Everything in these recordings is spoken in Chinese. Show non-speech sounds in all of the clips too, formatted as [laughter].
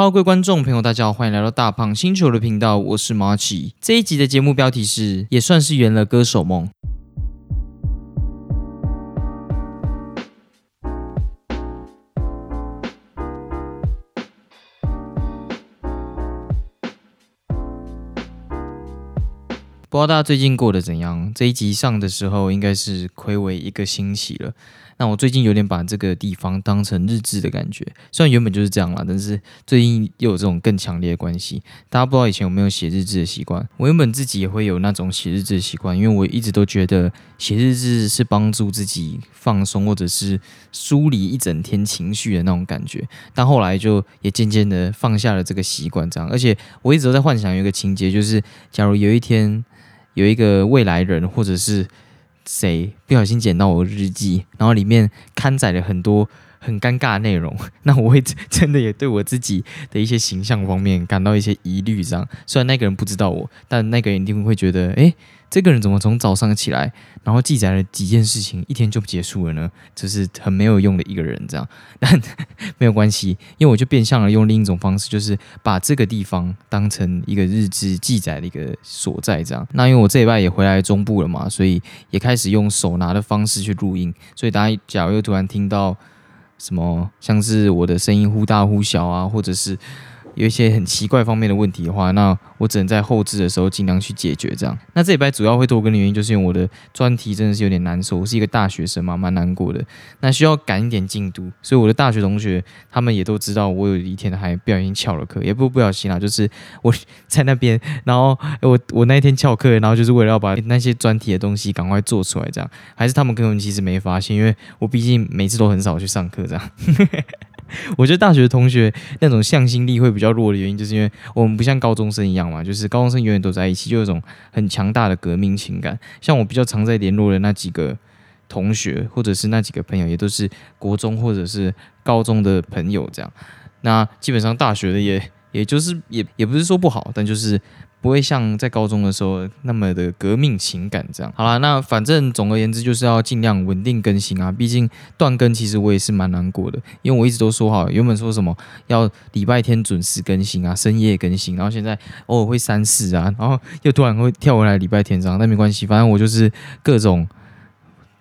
哈喽各位观众朋友，大家好，欢迎来到大胖星球的频道，我是马奇。这一集的节目标题是，也算是圆了歌手梦。不知道大家最近过得怎样？这一集上的时候，应该是亏违一个星期了。那我最近有点把这个地方当成日志的感觉，虽然原本就是这样啦，但是最近又有这种更强烈的关系。大家不知道以前有没有写日志的习惯？我原本自己也会有那种写日志的习惯，因为我一直都觉得写日志是帮助自己放松，或者是梳理一整天情绪的那种感觉。但后来就也渐渐的放下了这个习惯，这样。而且我一直都在幻想有一个情节，就是假如有一天有一个未来人，或者是谁不小心捡到我日记，然后里面刊载了很多很尴尬的内容，[laughs] 那我会 [laughs] 真的也对我自己的一些形象方面感到一些疑虑。这样，虽然那个人不知道我，但那个人一定会觉得，诶。这个人怎么从早上起来，然后记载了几件事情，一天就结束了呢？就是很没有用的一个人，这样。但 [laughs] 没有关系，因为我就变相了用另一种方式，就是把这个地方当成一个日志记载的一个所在，这样。那因为我这一拜也回来中部了嘛，所以也开始用手拿的方式去录音。所以大家假如又突然听到什么，像是我的声音忽大忽小啊，或者是。有一些很奇怪方面的问题的话，那我只能在后置的时候尽量去解决。这样，那这礼拜主要会拖更的原因，就是因为我的专题真的是有点难受。我是一个大学生嘛，蛮难过的。那需要赶一点进度，所以我的大学同学他们也都知道，我有一天还不小心翘了课，也不不小心啦，就是我在那边，然后我我那一天翘课，然后就是为了要把那些专题的东西赶快做出来。这样，还是他们根本其实没发现，因为我毕竟每次都很少去上课。这样。[laughs] 我觉得大学同学那种向心力会比较弱的原因，就是因为我们不像高中生一样嘛，就是高中生永远都在一起，就有一种很强大的革命情感。像我比较常在联络的那几个同学，或者是那几个朋友，也都是国中或者是高中的朋友这样。那基本上大学的也，也就是也也不是说不好，但就是。不会像在高中的时候那么的革命情感这样。好了，那反正总而言之就是要尽量稳定更新啊。毕竟断更其实我也是蛮难过的，因为我一直都说好，原本说什么要礼拜天准时更新啊，深夜更新，然后现在偶尔会三四啊，然后又突然会跳回来礼拜天这样。但没关系，反正我就是各种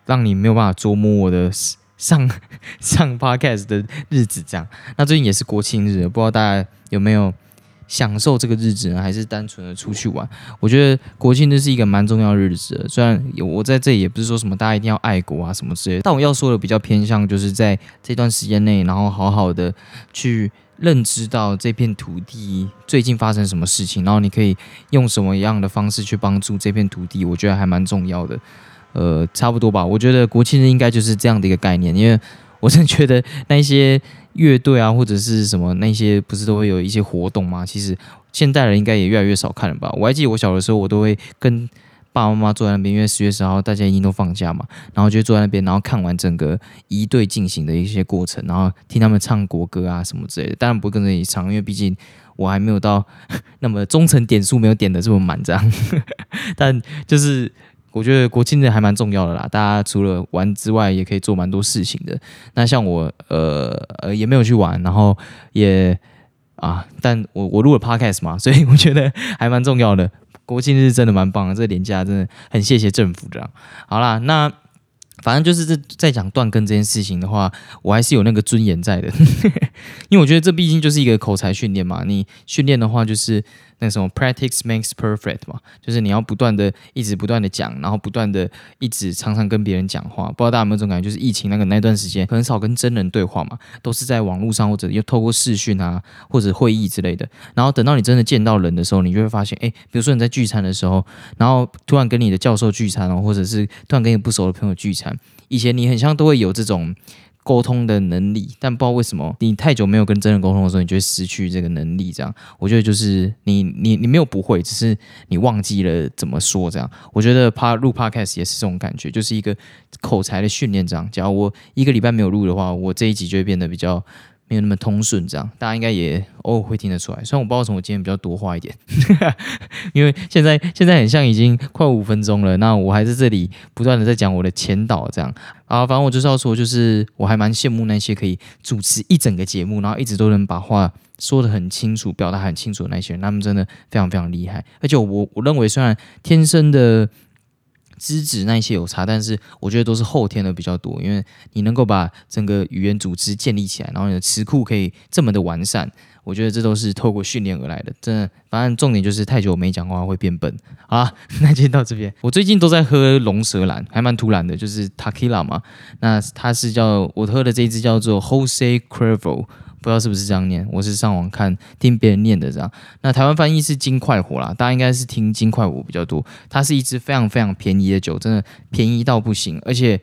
让你没有办法捉摸我的上 [laughs] 上 podcast 的日子这样。那最近也是国庆日，不知道大家有没有？享受这个日子呢，还是单纯的出去玩？我觉得国庆日是一个蛮重要的日子。虽然我在这里也不是说什么大家一定要爱国啊什么之类，但我要说的比较偏向就是在这段时间内，然后好好的去认知到这片土地最近发生什么事情，然后你可以用什么样的方式去帮助这片土地，我觉得还蛮重要的。呃，差不多吧。我觉得国庆日应该就是这样的一个概念，因为我真的觉得那些。乐队啊，或者是什么那些，不是都会有一些活动吗？其实现代人应该也越来越少看了吧。我还记得我小的时候，我都会跟爸爸妈妈坐在那边，因为十月十号大家已经都放假嘛，然后就坐在那边，然后看完整个一队进行的一些过程，然后听他们唱国歌啊什么之类的。当然不会跟着一起唱，因为毕竟我还没有到 [laughs] 那么忠诚点数没有点的这么满这样。[laughs] 但就是。我觉得国庆日还蛮重要的啦，大家除了玩之外，也可以做蛮多事情的。那像我，呃呃，也没有去玩，然后也啊，但我 [laughs] 我录了 podcast 嘛，所以我觉得还蛮重要的。国庆日真的蛮棒的，这个年假真的很谢谢政府这样。好啦，那反正就是在在讲断更这件事情的话，我还是有那个尊严在的，[laughs] 因为我觉得这毕竟就是一个口才训练嘛。你训练的话，就是。那什么 practice makes perfect 嘛，就是你要不断的一直不断的讲，然后不断的一直常常跟别人讲话。不知道大家有没有这种感觉？就是疫情那个那段时间很少跟真人对话嘛，都是在网络上或者又透过视讯啊或者会议之类的。然后等到你真的见到人的时候，你就会发现，哎，比如说你在聚餐的时候，然后突然跟你的教授聚餐哦，或者是突然跟你不熟的朋友聚餐，以前你很像都会有这种。沟通的能力，但不知道为什么你太久没有跟真人沟通的时候，你就会失去这个能力。这样，我觉得就是你你你没有不会，只是你忘记了怎么说。这样，我觉得怕录 podcast 也是这种感觉，就是一个口才的训练。这样，假如我一个礼拜没有录的话，我这一集就会变得比较没有那么通顺。这样，大家应该也偶尔会听得出来。虽然我不知道从我今天比较多话一点，[laughs] 因为现在现在很像已经快五分钟了，那我还在这里不断的在讲我的前导这样。啊，反正我就是要说，就是我还蛮羡慕那些可以主持一整个节目，然后一直都能把话说得很清楚、表达很清楚的那些人，他们真的非常非常厉害。而且我我认为，虽然天生的。资质那些有差，但是我觉得都是后天的比较多，因为你能够把整个语言组织建立起来，然后你的词库可以这么的完善，我觉得这都是透过训练而来的。真的，反正重点就是太久没讲话会变笨。好，[laughs] 那今天到这边，我最近都在喝龙舌兰，还蛮突然的，就是 Takila 嘛，那它是叫我喝的这一支叫做 Jose Cuervo。不知道是不是这样念，我是上网看听别人念的这样。那台湾翻译是金快活啦，大家应该是听金快活比较多。它是一支非常非常便宜的酒，真的便宜到不行。而且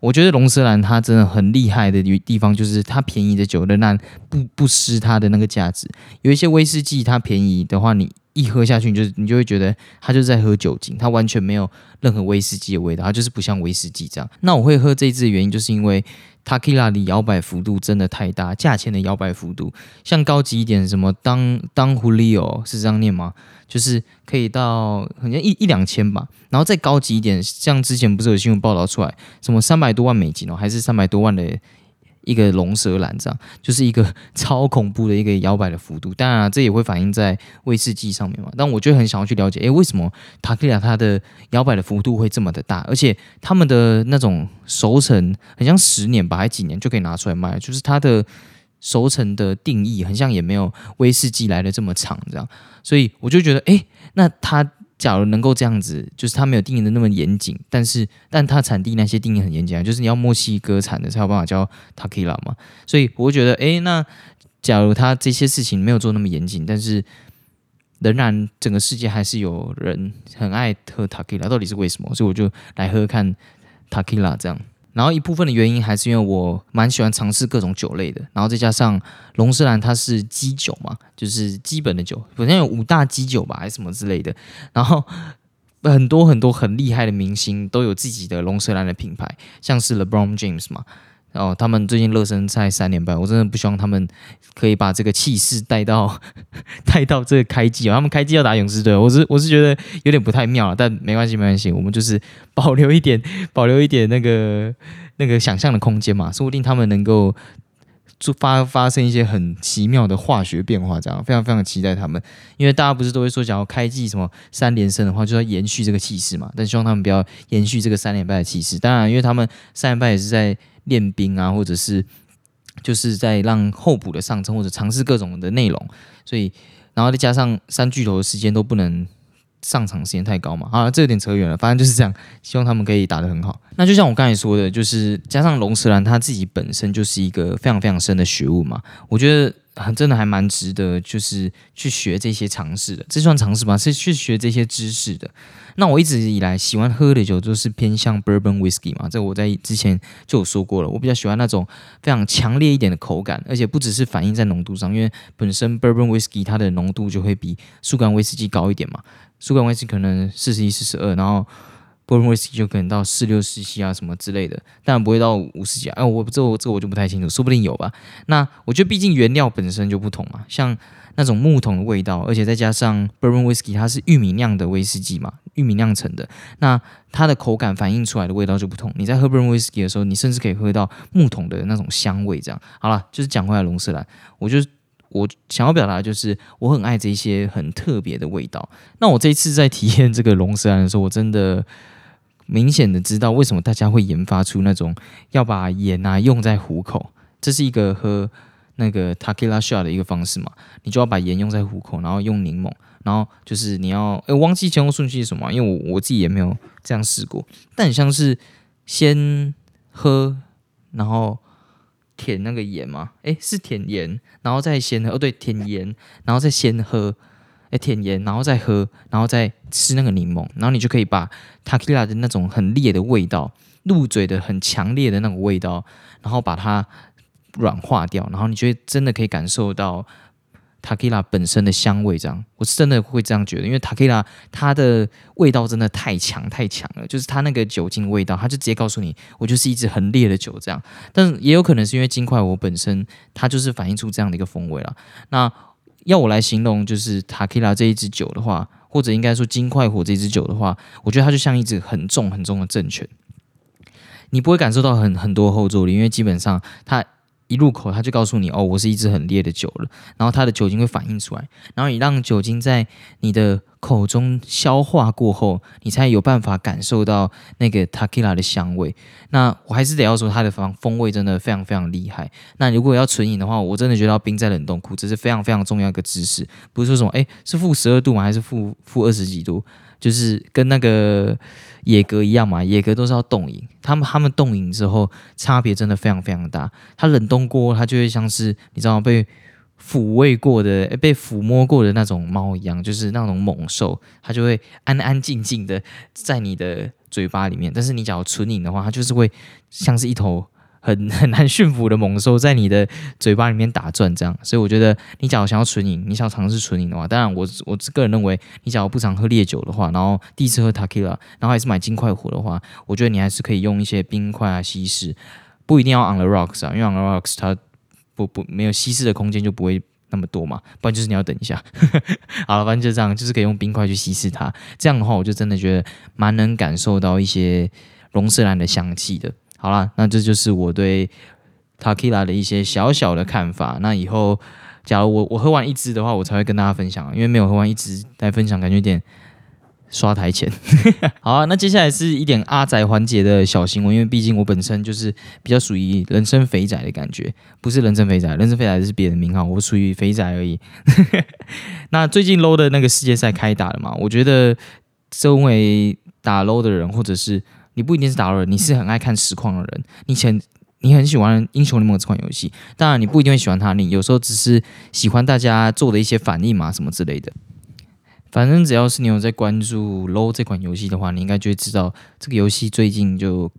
我觉得龙舌兰它真的很厉害的地方，就是它便宜的酒仍然不不失它的那个价值。有一些威士忌它便宜的话，你一喝下去，你就你就会觉得它就是在喝酒精，它完全没有任何威士忌的味道，它就是不像威士忌这样。那我会喝这支的原因，就是因为。塔 q 拉的摇摆幅度真的太大，价钱的摇摆幅度，像高级一点，什么当当 Julio 是这样念吗？就是可以到好像一一两千吧，然后再高级一点，像之前不是有新闻报道出来，什么三百多万美金哦，还是三百多万的。一个龙舌兰这样，就是一个 [laughs] 超恐怖的一个摇摆的幅度。当然，这也会反映在威士忌上面嘛。但我就很想要去了解，诶，为什么塔克利亚它的摇摆的幅度会这么的大？而且他们的那种熟成，很像十年吧，还几年就可以拿出来卖？就是它的熟成的定义，很像也没有威士忌来的这么长，这样。所以我就觉得，诶，那它。假如能够这样子，就是它没有定义的那么严谨，但是但它产地那些定义很严谨啊，就是你要墨西哥产的才有办法叫 Takila 嘛。所以我觉得，哎，那假如它这些事情没有做那么严谨，但是仍然整个世界还是有人很爱喝 Takila，到底是为什么？所以我就来喝看 Takila 这样。然后一部分的原因还是因为我蛮喜欢尝试各种酒类的，然后再加上龙舌兰它是基酒嘛，就是基本的酒，好像有五大基酒吧，还是什么之类的。然后很多很多很厉害的明星都有自己的龙舌兰的品牌，像是 LeBron James 嘛。然后他们最近热身赛三连败，我真的不希望他们可以把这个气势带到 [laughs] 带到这个开季哦。他们开季要打勇士队，我是我是觉得有点不太妙了，但没关系没关系，我们就是保留一点保留一点那个那个想象的空间嘛，说不定他们能够就发发生一些很奇妙的化学变化，这样非常非常期待他们。因为大家不是都会说，想要开季什么三连胜的话，就要延续这个气势嘛，但希望他们不要延续这个三连败的气势。当然，因为他们三连败也是在。练兵啊，或者是就是在让候补的上升，或者尝试各种的内容，所以然后再加上三巨头的时间都不能上场时间太高嘛，啊，这有点扯远了，反正就是这样，希望他们可以打得很好。那就像我刚才说的，就是加上龙舌兰他自己本身就是一个非常非常深的学物嘛，我觉得。真的还蛮值得，就是去学这些尝试的，这算尝试吧？是去学这些知识的。那我一直以来喜欢喝的酒都是偏向 bourbon whiskey 嘛，这我在之前就有说过了。我比较喜欢那种非常强烈一点的口感，而且不只是反映在浓度上，因为本身 bourbon whiskey 它的浓度就会比苏格兰威士忌高一点嘛。苏格兰威士忌可能四十一、四十二，然后。波尔威斯就可能到四六四七啊什么之类的，但不会到五十几啊。哎，我这我这我就不太清楚，说不定有吧。那我觉得毕竟原料本身就不同嘛，像那种木桶的味道，而且再加上 bourbon whiskey 它是玉米酿的威士忌嘛，玉米酿成的，那它的口感反映出来的味道就不同。你在喝 bourbon whiskey 的时候，你甚至可以喝到木桶的那种香味。这样好了，就是讲回来龙舌兰，我就我想要表达就是我很爱这些很特别的味道。那我这一次在体验这个龙舌兰的时候，我真的。明显的知道为什么大家会研发出那种要把盐啊用在虎口，这是一个喝那个 Takila shot 的一个方式嘛？你就要把盐用在虎口，然后用柠檬，然后就是你要诶，忘记前后顺序是什么？因为我我自己也没有这样试过，但很像是先喝，然后舔那个盐嘛？诶，是舔盐，然后再先喝，哦对，舔盐，然后再先喝。哎，舔盐，然后再喝，然后再吃那个柠檬，然后你就可以把 Takila 的那种很烈的味道，入嘴的很强烈的那种味道，然后把它软化掉，然后你就会真的可以感受到 Takila 本身的香味。这样，我是真的会这样觉得，因为 Takila 它的味道真的太强太强了，就是它那个酒精味道，它就直接告诉你，我就是一支很烈的酒这样。但也有可能是因为金块我本身它就是反映出这样的一个风味了。那要我来形容，就是塔 q 拉这一支酒的话，或者应该说金块火这支酒的话，我觉得它就像一支很重很重的政权。你不会感受到很很多后坐力，因为基本上它。一入口，他就告诉你哦，我是一支很烈的酒了。然后它的酒精会反应出来，然后你让酒精在你的口中消化过后，你才有办法感受到那个 tequila 的香味。那我还是得要说，它的风风味真的非常非常厉害。那如果要纯饮的话，我真的觉得要冰在冷冻库，这是非常非常重要一个知识。不是说什么哎，是负十二度吗？还是负负二十几度？就是跟那个野格一样嘛，野格都是要冻饮，他们他们冻饮之后差别真的非常非常大。它冷冻过，它就会像是你知道被抚慰过的、被抚摸过的那种猫一样，就是那种猛兽，它就会安安静静的在你的嘴巴里面。但是你假如纯饮的话，它就是会像是一头。很 [laughs] 很难驯服的猛兽在你的嘴巴里面打转，这样，所以我觉得你假如想要纯饮，你想尝试纯饮的话，当然我我个人认为，你假如不常喝烈酒的话，然后第一次喝 Tequila，然后还是买金块壶的话，我觉得你还是可以用一些冰块啊稀释，不一定要 On the Rocks 啊，因为 On the Rocks 它不不没有稀释的空间就不会那么多嘛，不然就是你要等一下。[laughs] 好了，反正就这样，就是可以用冰块去稀释它，这样的话我就真的觉得蛮能感受到一些龙舌兰的香气的。好了，那这就是我对 Takila 的一些小小的看法。那以后，假如我我喝完一支的话，我才会跟大家分享，因为没有喝完一支来分享，感觉有点刷台前。[laughs] 好啊，那接下来是一点阿仔环节的小新闻，因为毕竟我本身就是比较属于人生肥仔的感觉，不是人生肥仔，人生肥仔是别人名号，我属于肥仔而已。[laughs] 那最近 low 的那个世界赛开打了嘛？我觉得身为打 low 的人，或者是你不一定是打人，你是很爱看实况的人。你前你很喜欢英雄联盟这款游戏，当然你不一定会喜欢它，你有时候只是喜欢大家做的一些反应嘛，什么之类的。反正只要是你有在关注 LO 这款游戏的话，你应该就会知道这个游戏最近就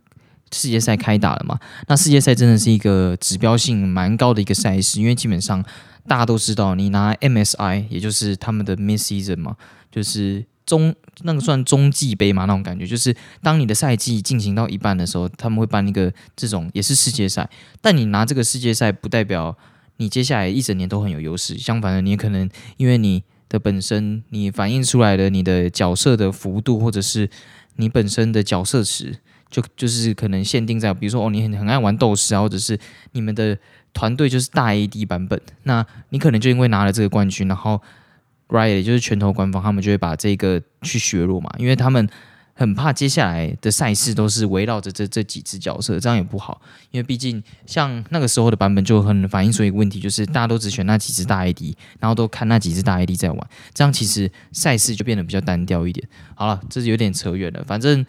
世界赛开打了嘛。那世界赛真的是一个指标性蛮高的一个赛事，因为基本上大家都知道，你拿 MSI 也就是他们的 Mid Season 嘛，就是。中那个算中继杯嘛？那种感觉就是，当你的赛季进行到一半的时候，他们会办一个这种也是世界赛。但你拿这个世界赛，不代表你接下来一整年都很有优势。相反的，你可能因为你的本身，你反映出来的你的角色的幅度，或者是你本身的角色池，就就是可能限定在，比如说哦，你很很爱玩斗士啊，或者是你们的团队就是大 AD 版本，那你可能就因为拿了这个冠军，然后。Right，也就是拳头官方，他们就会把这个去削弱嘛，因为他们很怕接下来的赛事都是围绕着这这几只角色，这样也不好。因为毕竟像那个时候的版本就很反映出一个问题，就是大家都只选那几只大 ID，然后都看那几只大 ID 在玩，这样其实赛事就变得比较单调一点。好了，这是有点扯远了，反正。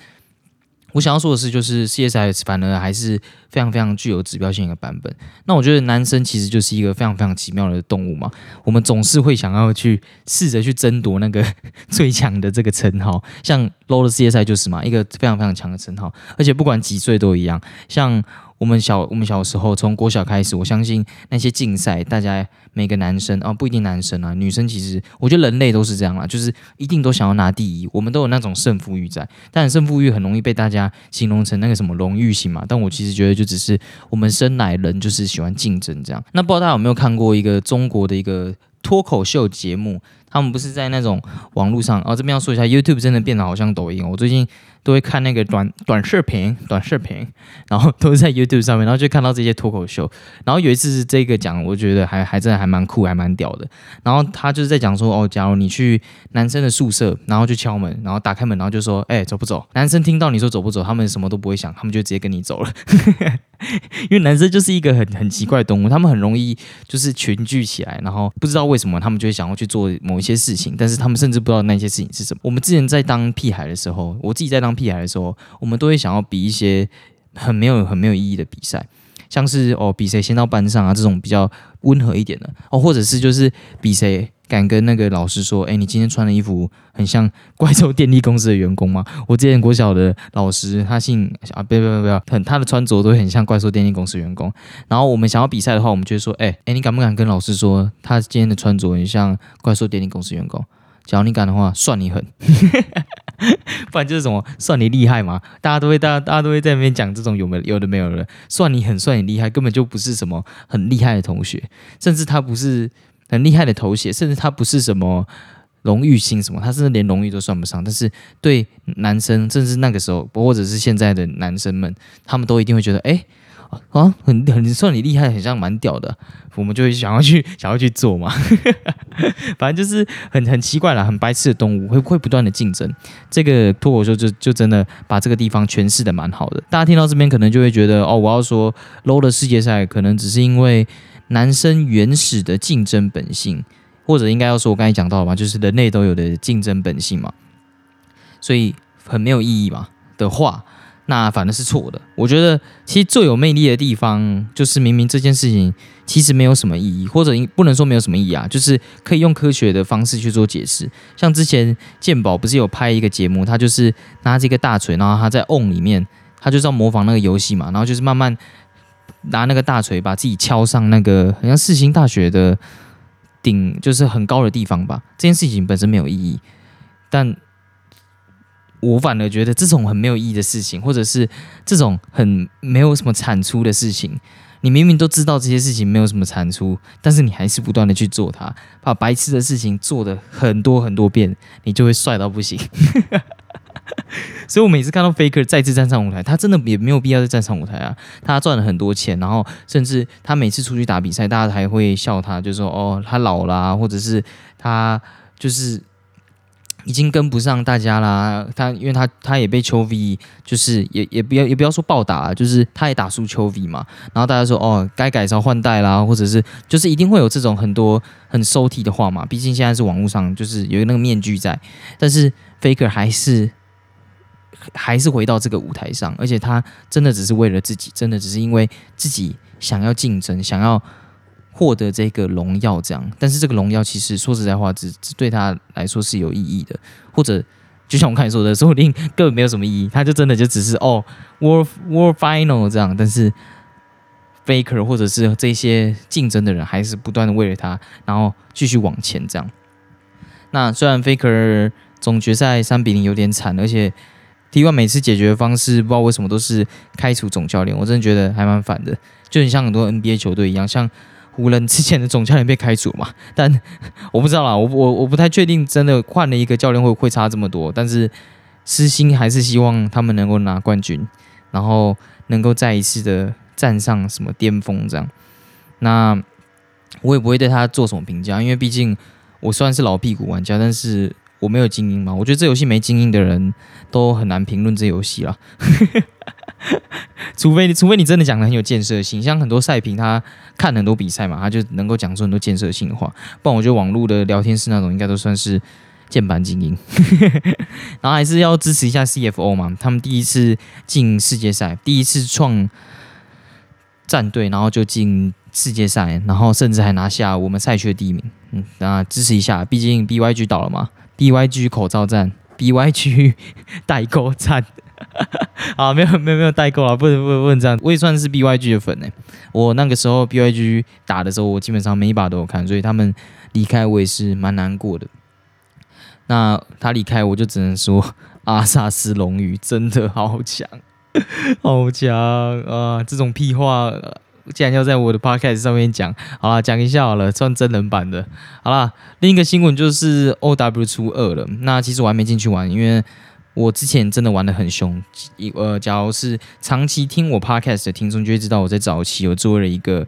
我想要说的是，就是 CSS 反而还是非常非常具有指标性的版本。那我觉得男生其实就是一个非常非常奇妙的动物嘛，我们总是会想要去试着去争夺那个 [laughs] 最强的这个称号，像 Low 的 CSS 就是嘛，一个非常非常强的称号，而且不管几岁都一样，像。我们小我们小时候从国小开始，我相信那些竞赛，大家每个男生啊，不一定男生啊，女生其实我觉得人类都是这样啦，就是一定都想要拿第一，我们都有那种胜负欲在，但胜负欲很容易被大家形容成那个什么荣誉型嘛。但我其实觉得就只是我们生来人就是喜欢竞争这样。那不知道大家有没有看过一个中国的一个脱口秀节目？他们不是在那种网络上哦，这边要说一下，YouTube 真的变得好像抖音。我最近都会看那个短短视频，短视频，然后都是在 YouTube 上面，然后就看到这些脱口秀。然后有一次是这个讲，我觉得还还真的还蛮酷，还蛮屌的。然后他就是在讲说，哦，假如你去男生的宿舍，然后去敲门，然后打开门，然后就说，哎，走不走？男生听到你说走不走，他们什么都不会想，他们就直接跟你走了。[laughs] 因为男生就是一个很很奇怪的动物，他们很容易就是群聚起来，然后不知道为什么他们就会想要去做某一些事情，但是他们甚至不知道那些事情是什么。我们之前在当屁孩的时候，我自己在当屁孩的时候，我们都会想要比一些很没有很没有意义的比赛，像是哦比谁先到班上啊这种比较温和一点的哦，或者是就是比谁。敢跟那个老师说，哎，你今天穿的衣服很像 [laughs] 怪兽电力公司的员工吗？我之前国小的老师，他姓啊，不要不要不要，很他的穿着都很像怪兽电力公司员工。然后我们想要比赛的话，我们就会说，哎哎，你敢不敢跟老师说，他今天的穿着很像怪兽电力公司员工？只要你敢的话，算你狠，[laughs] 不然就是什么算你厉害嘛？大家都会，大家大家都会在那边讲这种有没有的没有的，算你狠，算你厉害，根本就不是什么很厉害的同学，甚至他不是。很厉害的头衔，甚至他不是什么荣誉星什么，他甚至连荣誉都算不上。但是对男生，甚至那个时候，或者是现在的男生们，他们都一定会觉得，哎。啊，很很算你厉害，很像蛮屌的，我们就会想要去想要去做嘛。[laughs] 反正就是很很奇怪啦，很白痴的动物会会不断的竞争。这个脱口秀就就真的把这个地方诠释的蛮好的。大家听到这边可能就会觉得，哦，我要说 low 的世界赛可能只是因为男生原始的竞争本性，或者应该要说我刚才讲到嘛，就是人类都有的竞争本性嘛，所以很没有意义嘛的话。那反正是错的。我觉得其实最有魅力的地方，就是明明这件事情其实没有什么意义，或者不能说没有什么意义啊，就是可以用科学的方式去做解释。像之前健宝不是有拍一个节目，他就是拿着一个大锤，然后他在瓮里面，他就是要模仿那个游戏嘛，然后就是慢慢拿那个大锤把自己敲上那个好像四星大学的顶，就是很高的地方吧。这件事情本身没有意义，但。我反而觉得这种很没有意义的事情，或者是这种很没有什么产出的事情，你明明都知道这些事情没有什么产出，但是你还是不断的去做它，把白痴的事情做的很多很多遍，你就会帅到不行。[laughs] 所以我每次看到 Faker 再次站上舞台，他真的也没有必要再站上舞台啊！他赚了很多钱，然后甚至他每次出去打比赛，大家还会笑他，就说哦他老啦，或者是他就是。已经跟不上大家啦，他因为他他也被邱 V，就是也也不要也不要说暴打，就是他也打输邱 V 嘛。然后大家说哦，该改朝换代啦，或者是就是一定会有这种很多很收体的话嘛。毕竟现在是网络上，就是有那个面具在，但是 Faker 还是还是回到这个舞台上，而且他真的只是为了自己，真的只是因为自己想要竞争，想要。获得这个荣耀，这样，但是这个荣耀其实说实在话，只只对他来说是有意义的，或者就像我刚才说的，说不定根本没有什么意义，他就真的就只是哦，World World Final 这样，但是 Faker 或者是这些竞争的人，还是不断的为了他，然后继续往前这样。那虽然 Faker 总决赛三比零有点惨，而且 T1 每次解决方式，不知道为什么都是开除总教练，我真的觉得还蛮烦的，就很像很多 NBA 球队一样，像。湖人之前的总教练被开除嘛？[laughs] 但 [laughs] 我不知道啦，我我我不太确定，真的换了一个教练会会差这么多。但是私心还是希望他们能够拿冠军，然后能够再一次的站上什么巅峰这样。那我也不会对他做什么评价，因为毕竟我虽然是老屁股玩家，但是我没有精英嘛。我觉得这游戏没精英的人都很难评论这游戏了。[laughs] 除非，除非你真的讲的很有建设性，像很多赛评，他看很多比赛嘛，他就能够讲出很多建设性的话。不然我觉得网络的聊天室那种应该都算是键盘精英。[laughs] 然后还是要支持一下 CFO 嘛，他们第一次进世界赛，第一次创战队，然后就进世界赛，然后甚至还拿下我们赛区的第一名。嗯，那支持一下，毕竟 BYG 倒了嘛，BYG 口罩战，BYG 代购战。[laughs] 啊，没有没有没有代购啊，不能不能不能这样。我也算是 BYG 的粉呢。我那个时候 BYG 打的时候，我基本上每一把都有看，所以他们离开我也是蛮难过的。那他离开，我就只能说阿萨斯龙鱼真的好强，[laughs] 好强啊！这种屁话竟然要在我的 podcast 上面讲，好了，讲一下好了，算真人版的。好了，另一个新闻就是 OW 出二了。那其实我还没进去玩，因为。我之前真的玩的很凶，一呃，假如是长期听我 podcast 的听众就会知道，我在早期有做了一个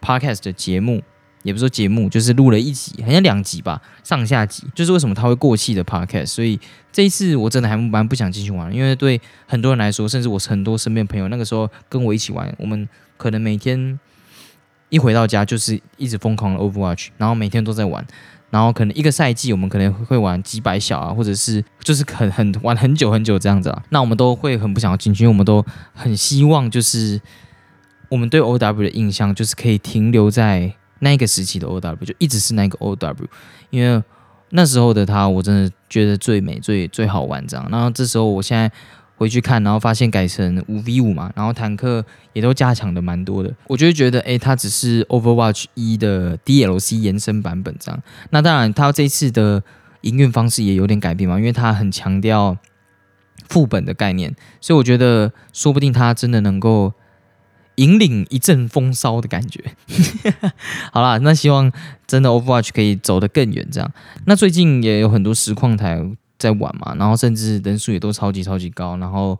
podcast 的节目，也不是说节目，就是录了一集，好像两集吧，上下集，就是为什么它会过气的 podcast。所以这一次我真的还蛮不想进去玩，因为对很多人来说，甚至我很多身边朋友，那个时候跟我一起玩，我们可能每天一回到家就是一直疯狂的 Overwatch，然后每天都在玩。然后可能一个赛季，我们可能会玩几百小啊，或者是就是很很玩很久很久这样子啊。那我们都会很不想要进去，因为我们都很希望就是我们对 O W 的印象就是可以停留在那个时期的 O W，就一直是那个 O W。因为那时候的他，我真的觉得最美、最最好玩这样。然后这时候，我现在。回去看，然后发现改成五 v 五嘛，然后坦克也都加强的蛮多的，我就会觉得，哎，它只是 Overwatch 一的 DLC 延伸版本这样。那当然，它这次的营运方式也有点改变嘛，因为它很强调副本的概念，所以我觉得说不定它真的能够引领一阵风骚的感觉。[laughs] 好啦，那希望真的 Overwatch 可以走得更远。这样，那最近也有很多实况台在玩嘛，然后甚至人数也都超级超级高，然后。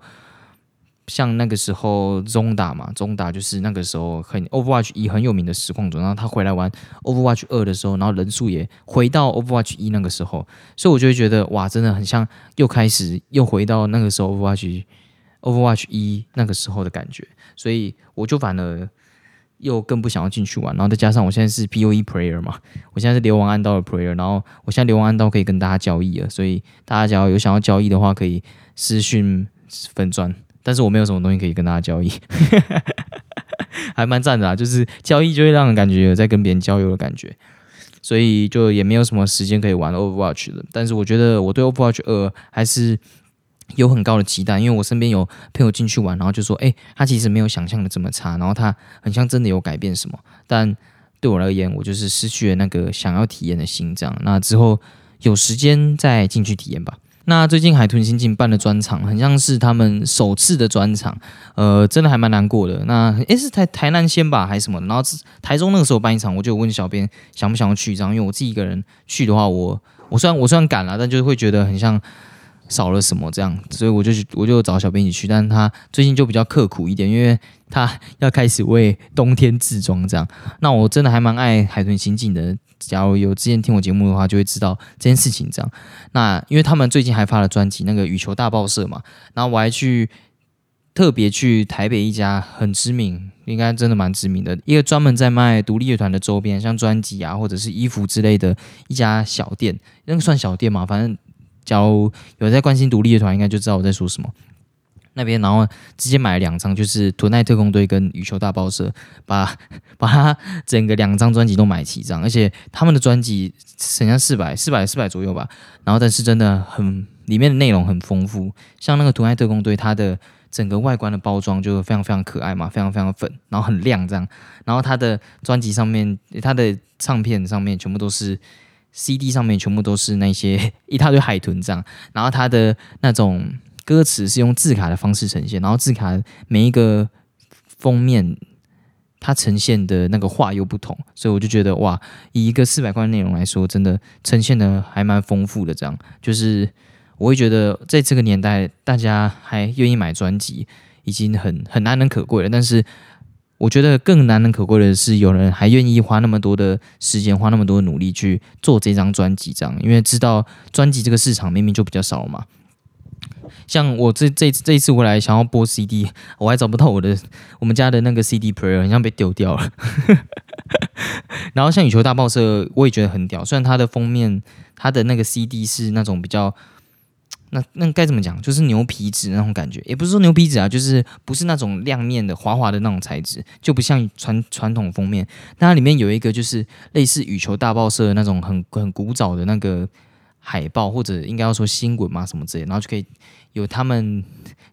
像那个时候中打嘛，中打就是那个时候很 Overwatch 一很有名的实况组，然后他回来玩 Overwatch 二的时候，然后人数也回到 Overwatch 一那个时候，所以我就会觉得哇，真的很像又开始又回到那个时候 Overwatch Overwatch 一那个时候的感觉，所以我就反而又更不想要进去玩，然后再加上我现在是 POE Player 嘛，我现在是流亡暗道的 Player，然后我现在流亡暗道可以跟大家交易了，所以大家只要有想要交易的话，可以私讯粉钻。但是我没有什么东西可以跟大家交易，[laughs] 还蛮赞的啊！就是交易就会让人感觉有在跟别人交流的感觉，所以就也没有什么时间可以玩 Overwatch 的。但是我觉得我对 Overwatch 二还是有很高的期待，因为我身边有朋友进去玩，然后就说：“哎，他其实没有想象的这么差，然后他很像真的有改变什么。”但对我而言，我就是失去了那个想要体验的心脏。那之后有时间再进去体验吧。那最近海豚刑警办的专场，很像是他们首次的专场，呃，真的还蛮难过的。那诶是台台南先吧，还是什么？然后台中那个时候办一场，我就问小编想不想要去一张，因为我自己一个人去的话，我我虽然我虽然赶了，但就是会觉得很像。[laughs] 少了什么这样，所以我就去我就找小编一起去，但是他最近就比较刻苦一点，因为他要开始为冬天制装这样。那我真的还蛮爱海豚刑警的，假如有之前听我节目的话，就会知道这件事情这样。那因为他们最近还发了专辑，那个羽球大报社嘛，然后我还去特别去台北一家很知名，应该真的蛮知名的，一个专门在卖独立乐团的周边，像专辑啊或者是衣服之类的一家小店，那个算小店嘛，反正。交有在关心独立乐团，应该就知道我在说什么。那边，然后直接买了两张，就是《图奈特工队》跟《羽球大报社》，把 [laughs] 把他整个两张专辑都买齐张，而且他们的专辑省下四百、四百、四百左右吧。然后，但是真的很里面的内容很丰富，像那个《图奈特工队》，它的整个外观的包装就非常非常可爱嘛，非常非常粉，然后很亮这样。然后它的专辑上面，它的唱片上面全部都是。CD 上面全部都是那些 [laughs] 一大堆海豚这样，然后它的那种歌词是用字卡的方式呈现，然后字卡每一个封面它呈现的那个画又不同，所以我就觉得哇，以一个四百块内容来说，真的呈现的还蛮丰富的。这样就是我会觉得在这个年代，大家还愿意买专辑，已经很很难能可贵了。但是我觉得更难能可贵的是，有人还愿意花那么多的时间，花那么多的努力去做这张专辑，这样，因为知道专辑这个市场明明就比较少嘛。像我这这这一次回来想要播 CD，[laughs] 我还找不到我的我们家的那个 CD player，好像被丢掉了。[laughs] 然后像羽球大报社，我也觉得很屌，虽然它的封面，它的那个 CD 是那种比较。那那该怎么讲？就是牛皮纸那种感觉，也不是说牛皮纸啊，就是不是那种亮面的、滑滑的那种材质，就不像传传统封面。它里面有一个就是类似羽球大报社的那种很很古早的那个海报，或者应该要说新闻嘛什么之类，然后就可以有他们。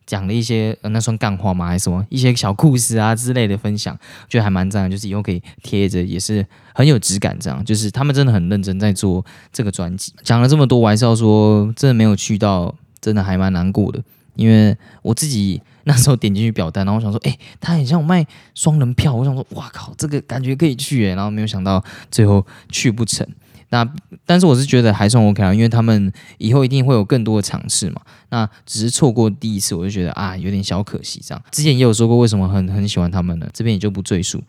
讲了一些呃，那算干话吗？还是什么一些小故事啊之类的分享，觉得还蛮赞的。就是以后可以贴着，也是很有质感。这样就是他们真的很认真在做这个专辑。讲了这么多，我还是要说，真的没有去到，真的还蛮难过的。因为我自己那时候点进去表单，然后我想说，哎，他很像卖双人票，我想说，哇靠，这个感觉可以去诶。然后没有想到最后去不成。那但是我是觉得还算 OK 啊，因为他们以后一定会有更多的尝试嘛。那只是错过第一次，我就觉得啊有点小可惜这样。之前也有说过为什么很很喜欢他们呢，这边也就不赘述。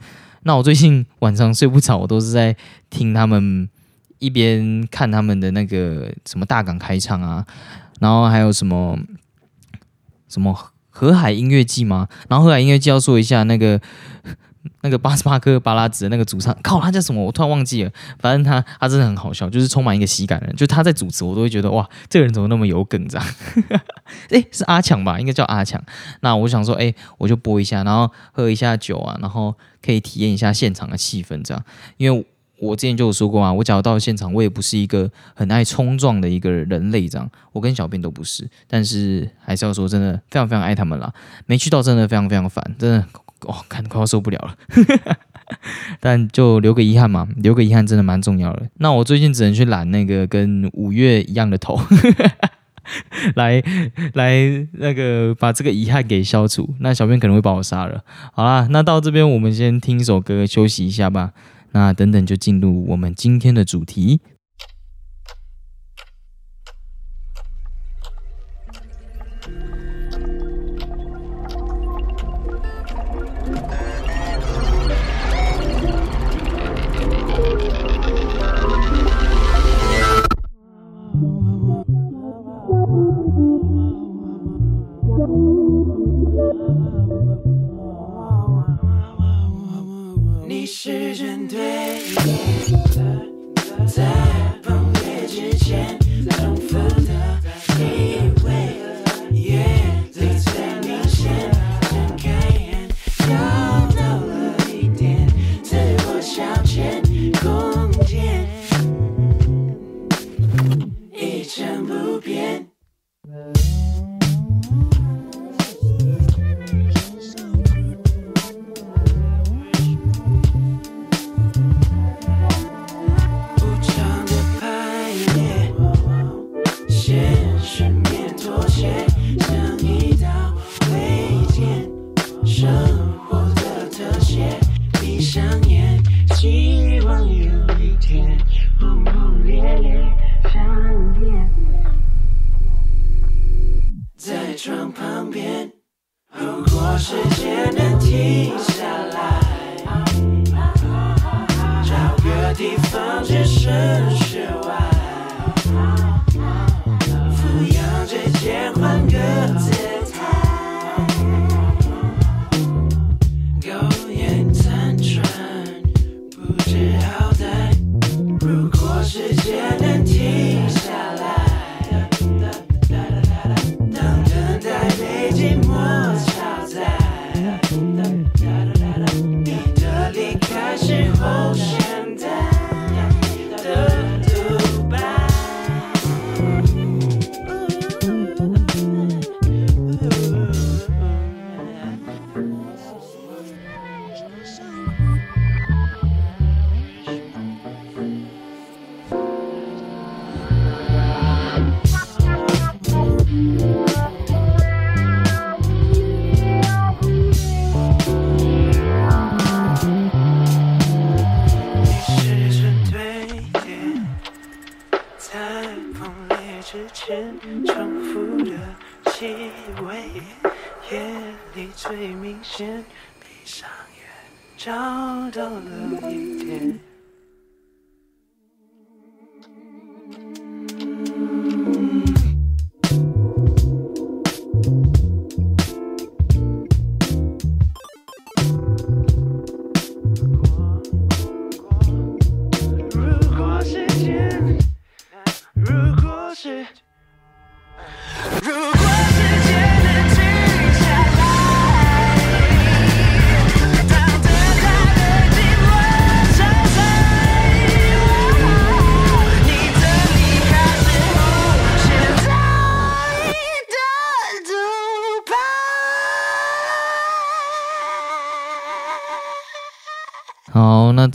那我最近 [laughs] 晚上睡不着，我都是在听他们一边看他们的那个什么大港开唱啊，然后还有什么什么河海音乐季吗？然后河海音乐季要说一下那个。那个八十八颗巴拉子的那个主唱，[laughs] 靠，他叫什么？我突然忘记了。反正他他真的很好笑，就是充满一个喜感的人。就他在主持，我都会觉得哇，这个人怎么那么有梗？这样，[laughs] 哎，是阿强吧？应该叫阿强。那我想说，哎，我就播一下，然后喝一下酒啊，然后可以体验一下现场的气氛，这样。因为我之前就有说过啊，我假如到了现场，我也不是一个很爱冲撞的一个人类，这样。我跟小编都不是，但是还是要说，真的非常非常爱他们啦。没去到，真的非常非常烦，真的。哦，看快要受不了了，[laughs] 但就留个遗憾嘛，留个遗憾真的蛮重要的。那我最近只能去染那个跟五月一样的头，[laughs] 来来那个把这个遗憾给消除。那小编可能会把我杀了。好啦，那到这边我们先听一首歌休息一下吧。那等等就进入我们今天的主题。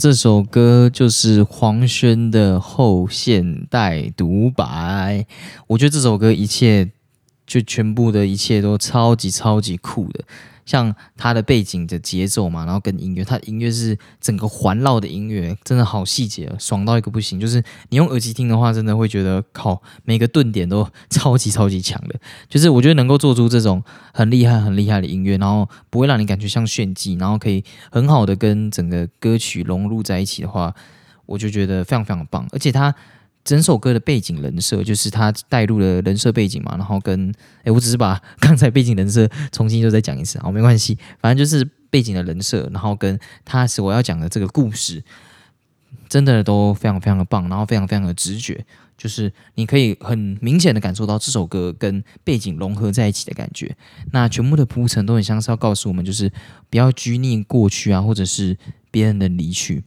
这首歌就是黄轩的《后现代独白》。我觉得这首歌一切就全部的一切都超级超级酷的，像它的背景的节奏嘛，然后跟音乐，它音乐是整个环绕的音乐，真的好细节，爽到一个不行。就是你用耳机听的话，真的会觉得靠，每个顿点都 [laughs] 超级超级强的。就是我觉得能够做出这种很厉害、很厉害的音乐，然后不会让你感觉像炫技，然后可以很好的跟整个歌曲融入在一起的话，我就觉得非常非常棒。而且它整首歌的背景人设，就是它带入了人设背景嘛，然后跟诶，我只是把刚才背景人设重新就再讲一次，好，没关系，反正就是背景的人设，然后跟他是我要讲的这个故事，真的都非常非常的棒，然后非常非常的直觉。就是你可以很明显的感受到这首歌跟背景融合在一起的感觉。那全部的铺陈都很像是要告诉我们，就是不要拘泥过去啊，或者是别人的离去，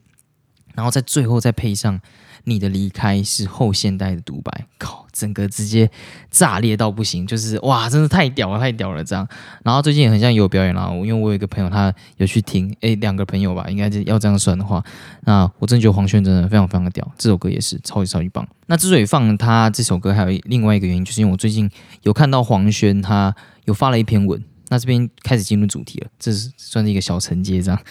然后在最后再配上你的离开是后现代的独白，靠，整个直接炸裂到不行，就是哇，真的太屌了，太屌了这样。然后最近也很像有表演啦，因为我有一个朋友他有去听，诶，两个朋友吧，应该是要这样算的话，那我真的觉得黄轩真的非常非常的屌，这首歌也是超级超级棒。那之所以放他这首歌，还有另外一个原因，就是因为我最近有看到黄轩他有发了一篇文。那这边开始进入主题了，这是算是一个小承接，这样，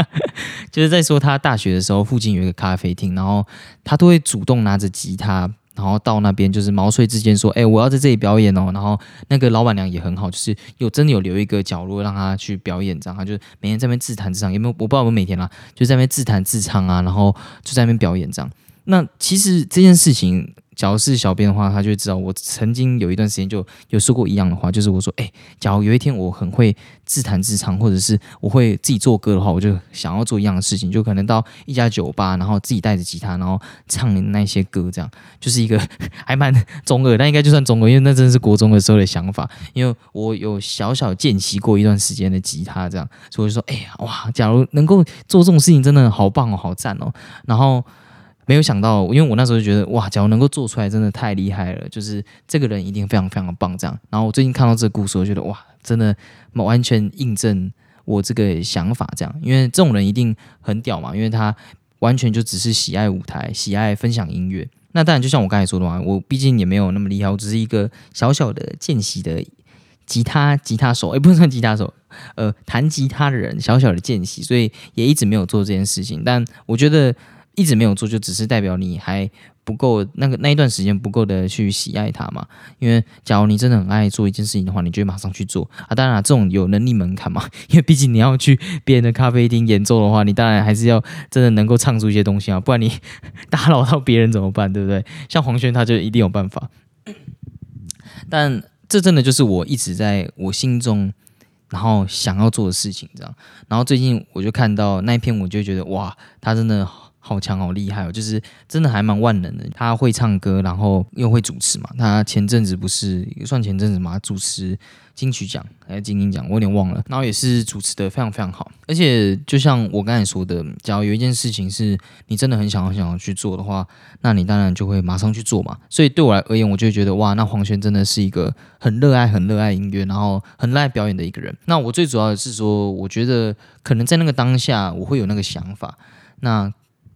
[laughs] 就是在说他大学的时候附近有一个咖啡厅，然后他都会主动拿着吉他，然后到那边就是毛遂自荐说，哎、我要在这里表演哦。然后那个老板娘也很好，就是有真的有留一个角落让他去表演，这样他就每天在那边自弹自唱，有没有？我不知道我们每天啦，就在那边自弹自唱啊，然后就在那边表演这样。那其实这件事情，假如是小编的话，他就会知道我曾经有一段时间就有说过一样的话，就是我说，哎、假如有一天我很会自弹自唱，或者是我会自己做歌的话，我就想要做一样的事情，就可能到一家酒吧，然后自己带着吉他，然后唱那些歌，这样就是一个 [laughs] 还蛮中二，但应该就算中二，因为那真的是国中的时候的想法。因为我有小小见习过一段时间的吉他，这样，所以我就说，哎呀，哇，假如能够做这种事情，真的好棒哦，好赞哦。然后没有想到，因为我那时候就觉得，哇，假如能够做出来，真的太厉害了，就是这个人一定非常非常的棒，这样。然后我最近看到这个故事，我觉得哇，真的完全印证我这个想法，这样，因为这种人一定很屌嘛，因为他完全就只是喜爱舞台，喜爱分享音乐。那当然，就像我刚才说的嘛，我毕竟也没有那么厉害，我只是一个小小的见习的吉他吉他手，也、不能算吉他手，呃，弹吉他的人，小小的见习，所以也一直没有做这件事情。[laughs] 但我觉得一直没有做，就只是代表你还不够那个那一段时间不够的去喜爱它嘛。因为假如你真的很爱做一件事情的话，你就马上去做啊。当然、啊，这种有能力门槛嘛，[laughs] 因为毕竟你要去别人的咖啡厅演奏的话，你当然还是要真的能够唱出一些东西啊，不然你 [laughs] 打扰到别人怎么办？对不对？像黄轩他就一定有办法，但这真的就是我一直在我心中。然后想要做的事情，这样。然后最近我就看到那一篇，我就觉得哇，他真的好强、好厉害哦，就是真的还蛮万能的。他会唱歌，然后又会主持嘛。他前阵子不是算前阵子嘛，主持金曲奖还是金鹰奖，我有点忘了。然后也是主持的非常非常好。而且就像我刚才说的，假如有一件事情是你真的很想要想要去做的话，那你当然就会马上去做嘛。所以对我来而言，我就觉得哇，那黄轩真的是一个很热爱、很热爱音乐，然后很热爱表演的一个人。那我最主要的是说，我觉得可能在那个当下，我会有那个想法，那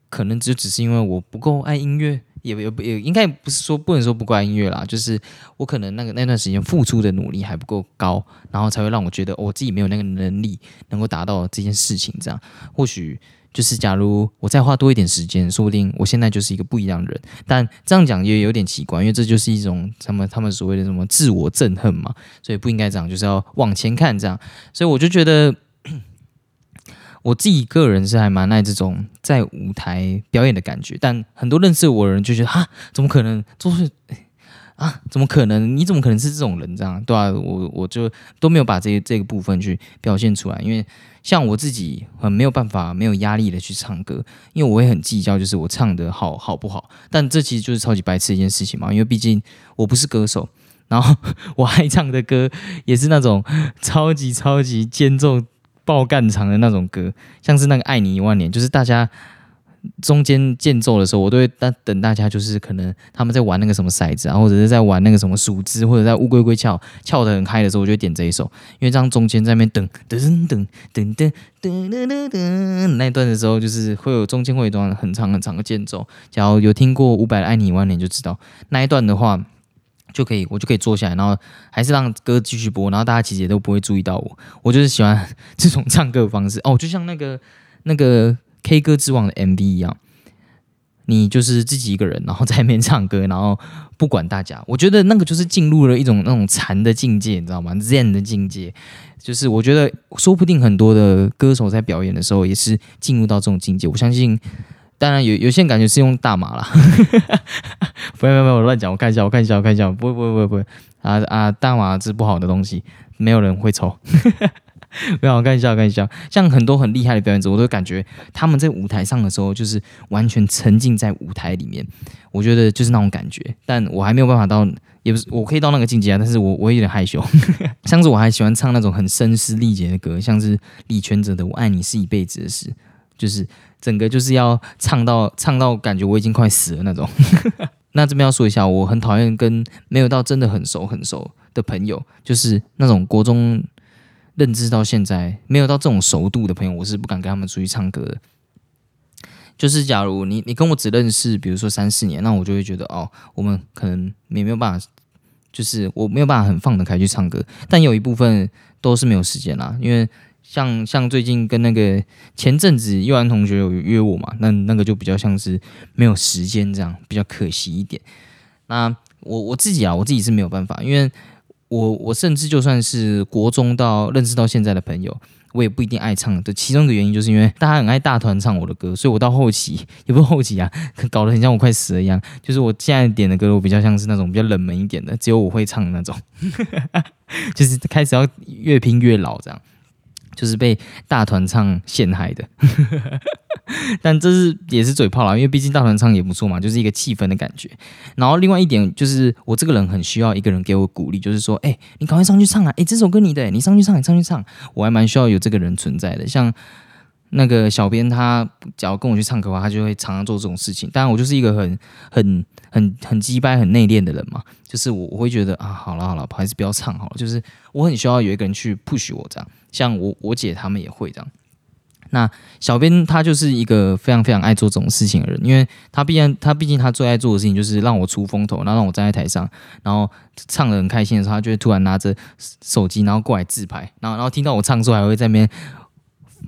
可能就只是因为我不够爱音乐。也也也应该不是说不能说不够爱音乐啦，就是我可能那个那段时间付出的努力还不够高，然后才会让我觉得、哦我自己没有那个能力能够达到这件事情。这样或许就是假如我再花多一点时间，说不定我现在就是一个不一样的人。但这样讲也有点奇怪，因为这就是一种他们他们所谓的什么自我憎恨嘛，所以不应该这样，就是要往前看这样。所以我就觉得。我自己个人是还蛮爱这种在舞台表演的感觉，但很多认识我的人就觉得啊，怎么可能就是啊？怎么可能？你怎么可能是这种人？这样对啊，我我就都没有把这这个部分去表现出来，因为像我自己很没有办法、没有压力的去唱歌，因为我会很计较，就是我唱的好好不好。但这其实就是超级白痴一件事情嘛，因为毕竟我不是歌手，然后我爱唱的歌也是那种超级超级尖奏。爆肝长的那种歌，像是那个《爱你一万年》，就是大家中间间奏的时候，我都会等等大家，就是可能他们在玩那个什么骰子啊，或者是在玩那个什么树枝，或者在乌龟龟翘翘的很嗨的时候，我就会点这一首，因为这样中间在那边等噔噔噔噔噔噔噔噔噔那一段的时候，就是会有中间会有一段很长很长的间奏，假如有听过伍佰的《爱你一万年》就知道那一段的话。就可以，我就可以坐下来，然后还是让歌继续播，然后大家其实也都不会注意到我。我就是喜欢 [laughs] 这种唱歌的方式哦，就像那个那个 K 歌之王的 MV 一样，你就是自己一个人，然后在那边唱歌，然后不管大家。我觉得那个就是进入了一种那种禅的境界，你知道吗？Zen 的境界，就是我觉得说不定很多的歌手在表演的时候也是进入到这种境界。我相信。当然有有些人感觉是用大麻啦，[laughs] 不要不要不要，我乱讲，我看一下，我看一下，我看一下，不会不会不会不会啊啊，大麻是不好的东西，没有人会抽。[laughs] 没有，我看一下，我看一下，像很多很厉害的表演者，我都感觉他们在舞台上的时候，就是完全沉浸在舞台里面，我觉得就是那种感觉。但我还没有办法到，也不是我可以到那个境界啊，但是我我有点害羞。[laughs] 像是我还喜欢唱那种很声嘶力竭的歌，像是李全哲的《我爱你是一辈子的事》，就是。整个就是要唱到唱到感觉我已经快死了那种，[laughs] 那这边要说一下，我很讨厌跟没有到真的很熟很熟的朋友，就是那种国中认知到现在没有到这种熟度的朋友，我是不敢跟他们出去唱歌的。就是假如你你跟我只认识，比如说三四年，那我就会觉得哦，我们可能也没有办法，就是我没有办法很放得开去唱歌。但有一部分都是没有时间啦，因为像像最近跟那个前阵子幼安同学有约我嘛，那那个就比较像是没有时间这样，比较可惜一点。那我我自己啊，我自己是没有办法，因为我我甚至就算是国中到认识到现在的朋友。我也不一定爱唱的，其中一个原因就是因为大家很爱大团唱我的歌，所以我到后期也不是后期啊，搞得很像我快死了一样。就是我现在点的歌，我比较像是那种比较冷门一点的，只有我会唱的那种，[laughs] 就是开始要越拼越老这样。就是被大团唱陷害的，[laughs] 但这是也是嘴炮啦，因为毕竟大团唱也不错嘛，就是一个气氛的感觉。然后另外一点就是，我这个人很需要一个人给我鼓励，就是说，哎，你赶快上去唱啊！哎，这首歌你的，你上去唱，你上去唱，我还蛮需要有这个人存在的。像那个小编，他只要跟我去唱歌的话，他就会常常做这种事情。当然，我就是一个很很很很鸡掰、很内敛的人嘛，就是我我会觉得啊，好了好了，还是不要唱好了。就是我很需要有一个人去 push 我这样。像我我姐他们也会这样，那小编他就是一个非常非常爱做这种事情的人，因为他毕竟他毕竟他最爱做的事情就是让我出风头，然后让我站在台上，然后唱的很开心的时候，他就会突然拿着手机然后过来自拍，然后然后听到我唱之后还会在那边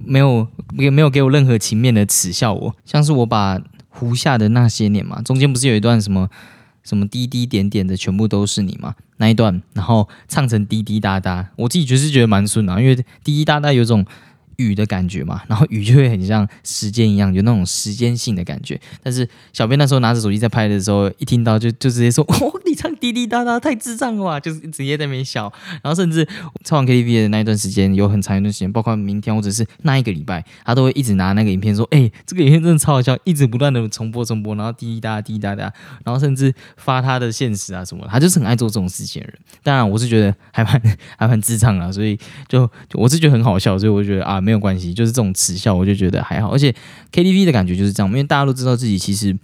没有也没有给我任何情面的耻笑我，像是我把胡下的那些年嘛，中间不是有一段什么？什么滴滴点点的全部都是你嘛那一段，然后唱成滴滴答答，我自己就是觉得蛮顺的，因为滴滴答答有种。雨的感觉嘛，然后雨就会很像时间一样，有那种时间性的感觉。但是小编那时候拿着手机在拍的时候，一听到就 [laughs] 就直接说：“ [laughs] 哦，你唱滴滴答答太智障了吧！”就是直接在那边笑。然后甚至唱完 KTV 的那一段时间，有很长一段时间，包括明天或者是那一个礼拜，他都会一直拿那个影片说：“哎，这个影片真的超好笑！”一直不断的重播重播，然后滴滴答滴滴答答，然后甚至发他的现实啊什么，他就是很爱做这种事情的人。当然，我是觉得还蛮还蛮智障啊，所以就我是觉得很好笑，所以我觉得啊。没 [laughs] 没有关系，就是这种耻笑，我就觉得还好。而且 KTV 的感觉就是这样，因为大家都知道自己其实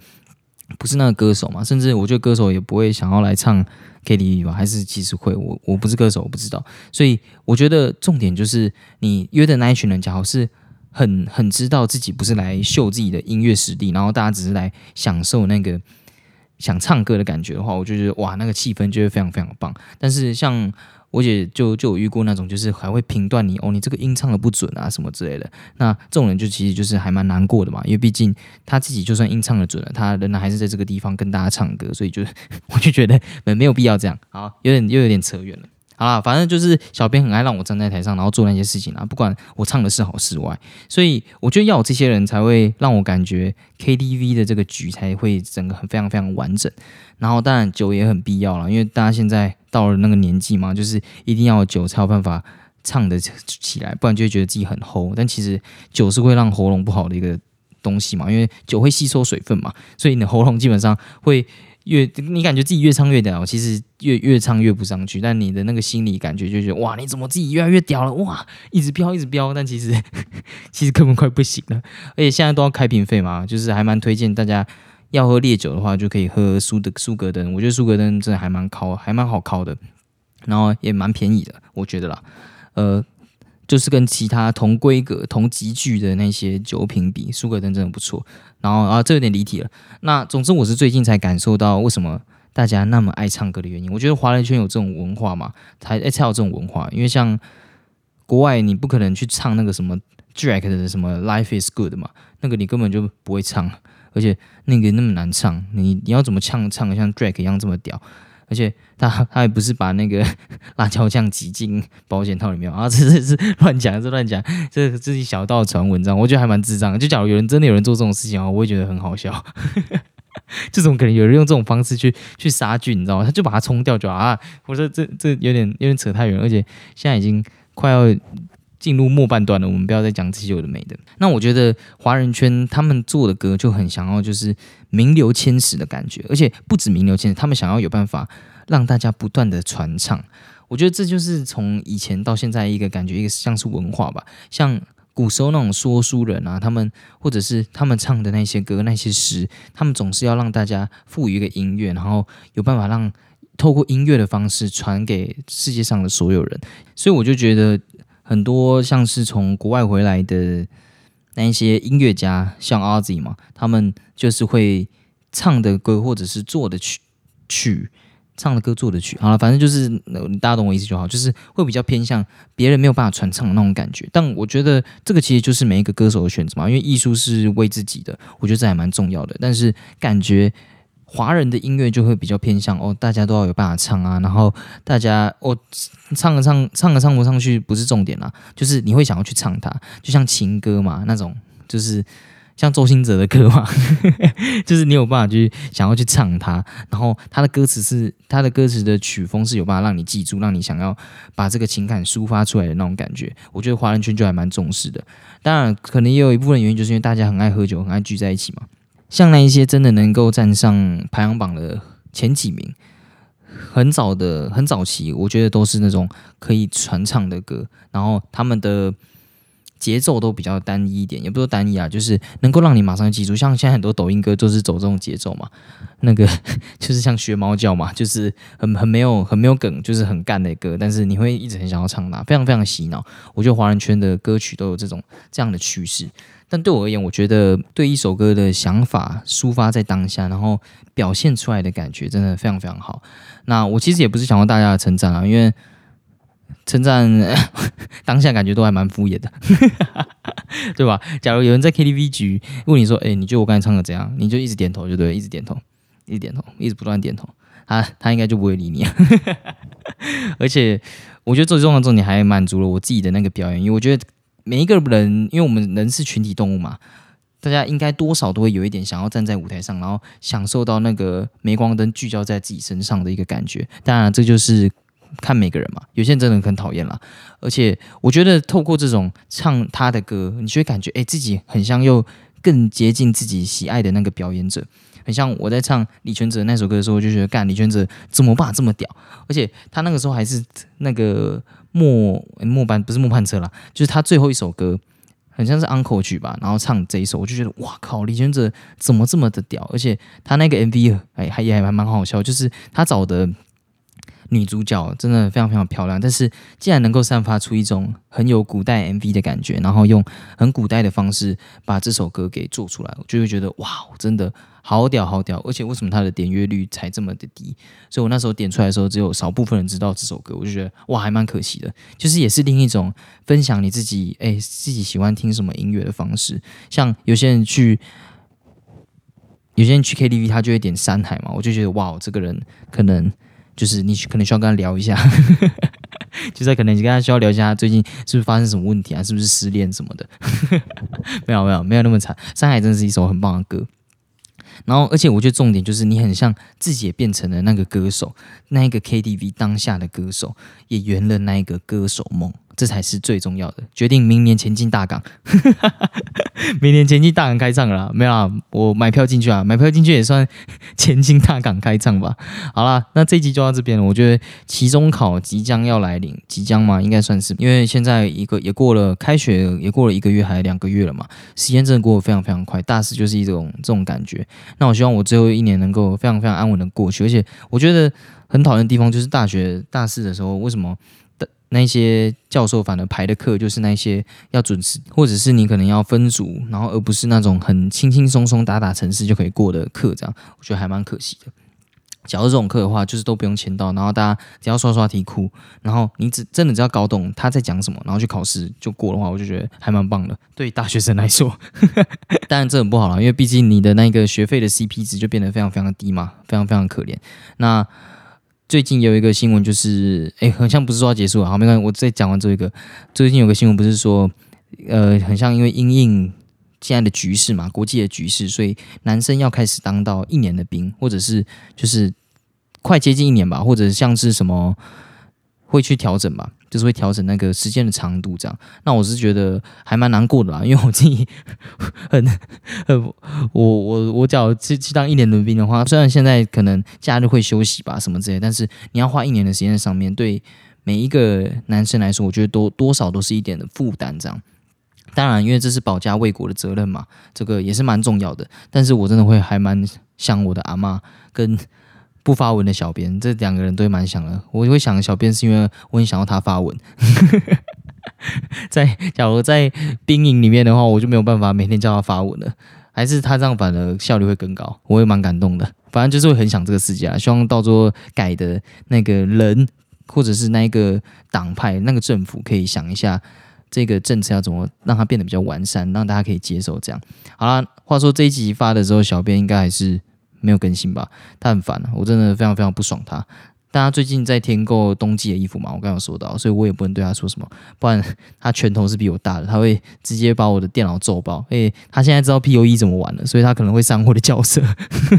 不是那个歌手嘛，甚至我觉得歌手也不会想要来唱 KTV 吧，还是其实会。我我不是歌手，我不知道。所以我觉得重点就是你约的那一群人，假好是很很知道自己不是来秀自己的音乐实力，然后大家只是来享受那个想唱歌的感觉的话，我就觉得哇，那个气氛就会非常非常棒。但是像我姐就就有遇过那种，就是还会评断你哦，你这个音唱的不准啊，什么之类的。那这种人就其实就是还蛮难过的嘛，因为毕竟他自己就算音唱的准了，他仍然还是在这个地方跟大家唱歌，所以就 [laughs] 我就觉得没没有必要这样。好，有点又有点扯远了。好啦，反正就是小编很爱让我站在台上，然后做那些事情啊，不管我唱的是好是坏，所以我觉得要有这些人才会让我感觉 KTV 的这个局才会整个很非常非常完整。然后当然酒也很必要了，因为大家现在到了那个年纪嘛，就是一定要酒才有办法唱得起来，不然就会觉得自己很齁。但其实酒是会让喉咙不好的一个东西嘛，因为酒会吸收水分嘛，所以你的喉咙基本上会。越你感觉自己越唱越屌，其实越越唱越不上去。但你的那个心理感觉就觉得哇，你怎么自己越来越屌了？哇，一直飙一直飙。但其实 [laughs] 其实根本快不行了。而且现在都要开瓶费嘛，就是还蛮推荐大家要喝烈酒的话，就可以喝苏的苏格登。我觉得苏格登真的还蛮靠，还蛮好靠的，然后也蛮便宜的，我觉得啦。呃。就是跟其他同规格、同级距的那些酒品比，苏格登真的不错。然后啊，这有点离题了。那总之，我是最近才感受到为什么大家那么爱唱歌的原因。我觉得华人圈有这种文化嘛，才才有这种文化。因为像国外，你不可能去唱那个什么 Drake 的什么 Life Is Good 嘛，那个你根本就不会唱，而且那个那么难唱，你你要怎么唱唱像 Drake 一样这么屌？而且他 [laughs] 他也不是把那个 [laughs] 辣椒酱挤进保险套里面啊，[laughs] 这这是乱讲，这乱讲，这这是小道传闻，这样我觉得还蛮智障。就假如有人真的有人做这种事情啊，我会觉得很好笑。这种可能有人用这种方式去去杀菌，你知道吗？他就把它冲掉就啊，我说这这有点有点扯太远，而且现在已经快要。进入末半段了，我们不要再讲这些有的没的。那我觉得华人圈他们做的歌就很想要就是名留千史的感觉，而且不止名留千史，他们想要有办法让大家不断的传唱。我觉得这就是从以前到现在一个感觉，一个像是文化吧。像古时候那种说书人啊，他们或者是他们唱的那些歌、那些诗，他们总是要让大家赋予一个音乐，然后有办法让透过音乐的方式传给世界上的所有人。所以我就觉得很多像是从国外回来的那一些音乐家，像 Ozzy 嘛，他们就是会唱的歌或者是做的曲曲。唱的歌做的曲，好了，反正就是大家懂我意思就好，就是会比较偏向别人没有办法传唱的那种感觉。但我觉得这个其实就是每一个歌手的选择嘛，因为艺术是为自己的，我觉得这还蛮重要的。但是感觉华人的音乐就会比较偏向哦，大家都要有办法唱啊，然后大家哦唱了唱唱了唱不上去不是重点啦，就是你会想要去唱它，就像情歌嘛那种，就是。像周兴哲的歌嘛，[laughs] 就是你有办法去想要去唱它，然后他的歌词是他的歌词的曲风是有办法让你记住，让你想要把这个情感抒发出来的那种感觉。我觉得华人圈就还蛮重视的。当然，可能也有一部分原因，就是因为大家很爱喝酒，很爱聚在一起嘛。像那一些真的能够站上排行榜的前几名，很早的很早期，我觉得都是那种可以传唱的歌，然后他们的。节奏都比较单一一点，也不说单一啊，就是能够让你马上记住。像现在很多抖音歌都是走这种节奏嘛，[laughs] 那个就是像学猫叫嘛，就是很很没有很没有梗，就是很干的歌，但是你会一直很想要唱它，非常非常洗脑。我觉得华人圈的歌曲都有这种这样的趋势，但对我而言，我觉得对一首歌的想法抒发在当下，然后表现出来的感觉真的非常非常好。那我其实也不是想要大家的称赞啊，因为。称赞 [laughs] 当下感觉都还蛮敷衍的，[laughs] 对吧？假如有人在 KTV 局问你说：“哎，你觉得我刚才唱的怎样？”你就一直点头，就对，一直点头，一直点头，一直不断点头，他他应该就不会理你。[laughs] 而且我觉得最重要的重点还满足了我自己的那个表演，因为我觉得每一个人，因为我们人是群体动物嘛，大家应该多少都会有一点想要站在舞台上，然后享受到那个镁光灯聚焦在自己身上的一个感觉。当然，这就是。看每个人嘛，有些人真的很讨厌啦。而且我觉得透过这种唱他的歌，你就会感觉哎，自己很像又更接近自己喜爱的那个表演者。很像我在唱李全哲那首歌的时候，我就觉得干李全哲怎么办这么屌？而且他那个时候还是那个末末班不是末班车啦，就是他最后一首歌，很像是 uncle 曲吧，然后唱这一首，我就觉得哇靠，李全哲怎么这么的屌？而且他那个 MV 哎还也还蛮好笑，就是他找的。女主角真的非常非常漂亮，但是竟然能够散发出一种很有古代 MV 的感觉，然后用很古代的方式把这首歌给做出来，我就会觉得哇，真的好屌好屌！而且为什么它的点阅率才这么的低？所以我那时候点出来的时候，只有少部分人知道这首歌，我就觉得哇，还蛮可惜的。就是也是另一种分享你自己哎自己喜欢听什么音乐的方式，像有些人去有些人去 KTV，他就会点山海嘛，我就觉得哇，这个人可能。就是你可能需要跟他聊一下，[laughs] 就在可能你跟他需要聊一下，他最近是不是发生什么问题啊？是不是失恋什么的？[laughs] 没有没有没有那么惨，《山海》真是一首很棒的歌。然后，而且我觉得重点就是你很像自己也变成了那个歌手，那一个 KTV 当下的歌手，也圆了那一个歌手梦。这才是最重要的。决定明年前进大港，[laughs] 明年前进大港开唱了，没有啊？我买票进去啊，买票进去也算 [laughs] 前进大港开唱吧。好啦，那这集就到这边了。我觉得期中考即将要来临，即将嘛，应该算是，因为现在一个也过了开学，也过了一个月还两个月了嘛，时间真的过得非常非常快。大四就是一种这种感觉。那我希望我最后一年能够非常非常安稳的过去。而且我觉得很讨厌的地方就是大学大四的时候，为什么？那些教授反而排的课就是那些要准时，或者是你可能要分组，然后而不是那种很轻轻松松打打程式就可以过的课，这样我觉得还蛮可惜的。假如这种课的话，就是都不用签到，然后大家只要刷刷题库，然后你只真的只要搞懂他在讲什么，然后去考试就过的话，我就觉得还蛮棒的。对大学生来说，[laughs] 当然这很不好了，因为毕竟你的那个学费的 CP 值就变得非常非常的低嘛，非常非常可怜。那最近有一个新闻，就是哎，好像不是说要结束了，好，没关系，我再讲完这一个。最近有个新闻，不是说，呃，很像因为因应现在的局势嘛，国际的局势，所以男生要开始当到一年的兵，或者是就是快接近一年吧，或者像是什么会去调整吧。就是会调整那个时间的长度，这样。那我是觉得还蛮难过的啦，因为我自己很很我我我只要去去当一年轮兵的话，虽然现在可能假日会休息吧什么之类，但是你要花一年的时间在上面，对每一个男生来说，我觉得多多少都是一点的负担，这样。当然，因为这是保家卫国的责任嘛，这个也是蛮重要的。但是我真的会还蛮想我的阿妈跟不发文的小编，这两个人都蛮想的。我会想小编是因为我很想要他发文。[laughs] 在假如在兵营里面的话，我就没有办法每天叫他发文了。还是他这样反而效率会更高，我也蛮感动的。反正就是会很想这个世界啊，希望到时候改的那个人或者是那一个党派、那个政府可以想一下这个政策要怎么让它变得比较完善，让大家可以接受。这样好了，话说这一集发的时候，小编应该还是没有更新吧？他很烦，我真的非常非常不爽他。大家最近在添购冬季的衣服嘛？我刚刚说到，所以我也不能对他说什么，不然 [laughs] 他拳头是比我大的，他会直接把我的电脑揍爆。诶，他现在知道 P O E 怎么玩了，所以他可能会上我的角色。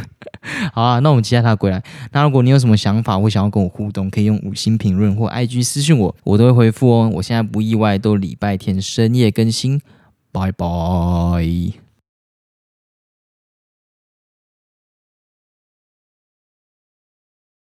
[laughs] 好啊，那我们期待他归来。那如果你有什么想法或想要跟我互动，可以用五星评论或 I G 私信我，我都会回复哦。我现在不意外都礼拜天深夜更新，拜拜。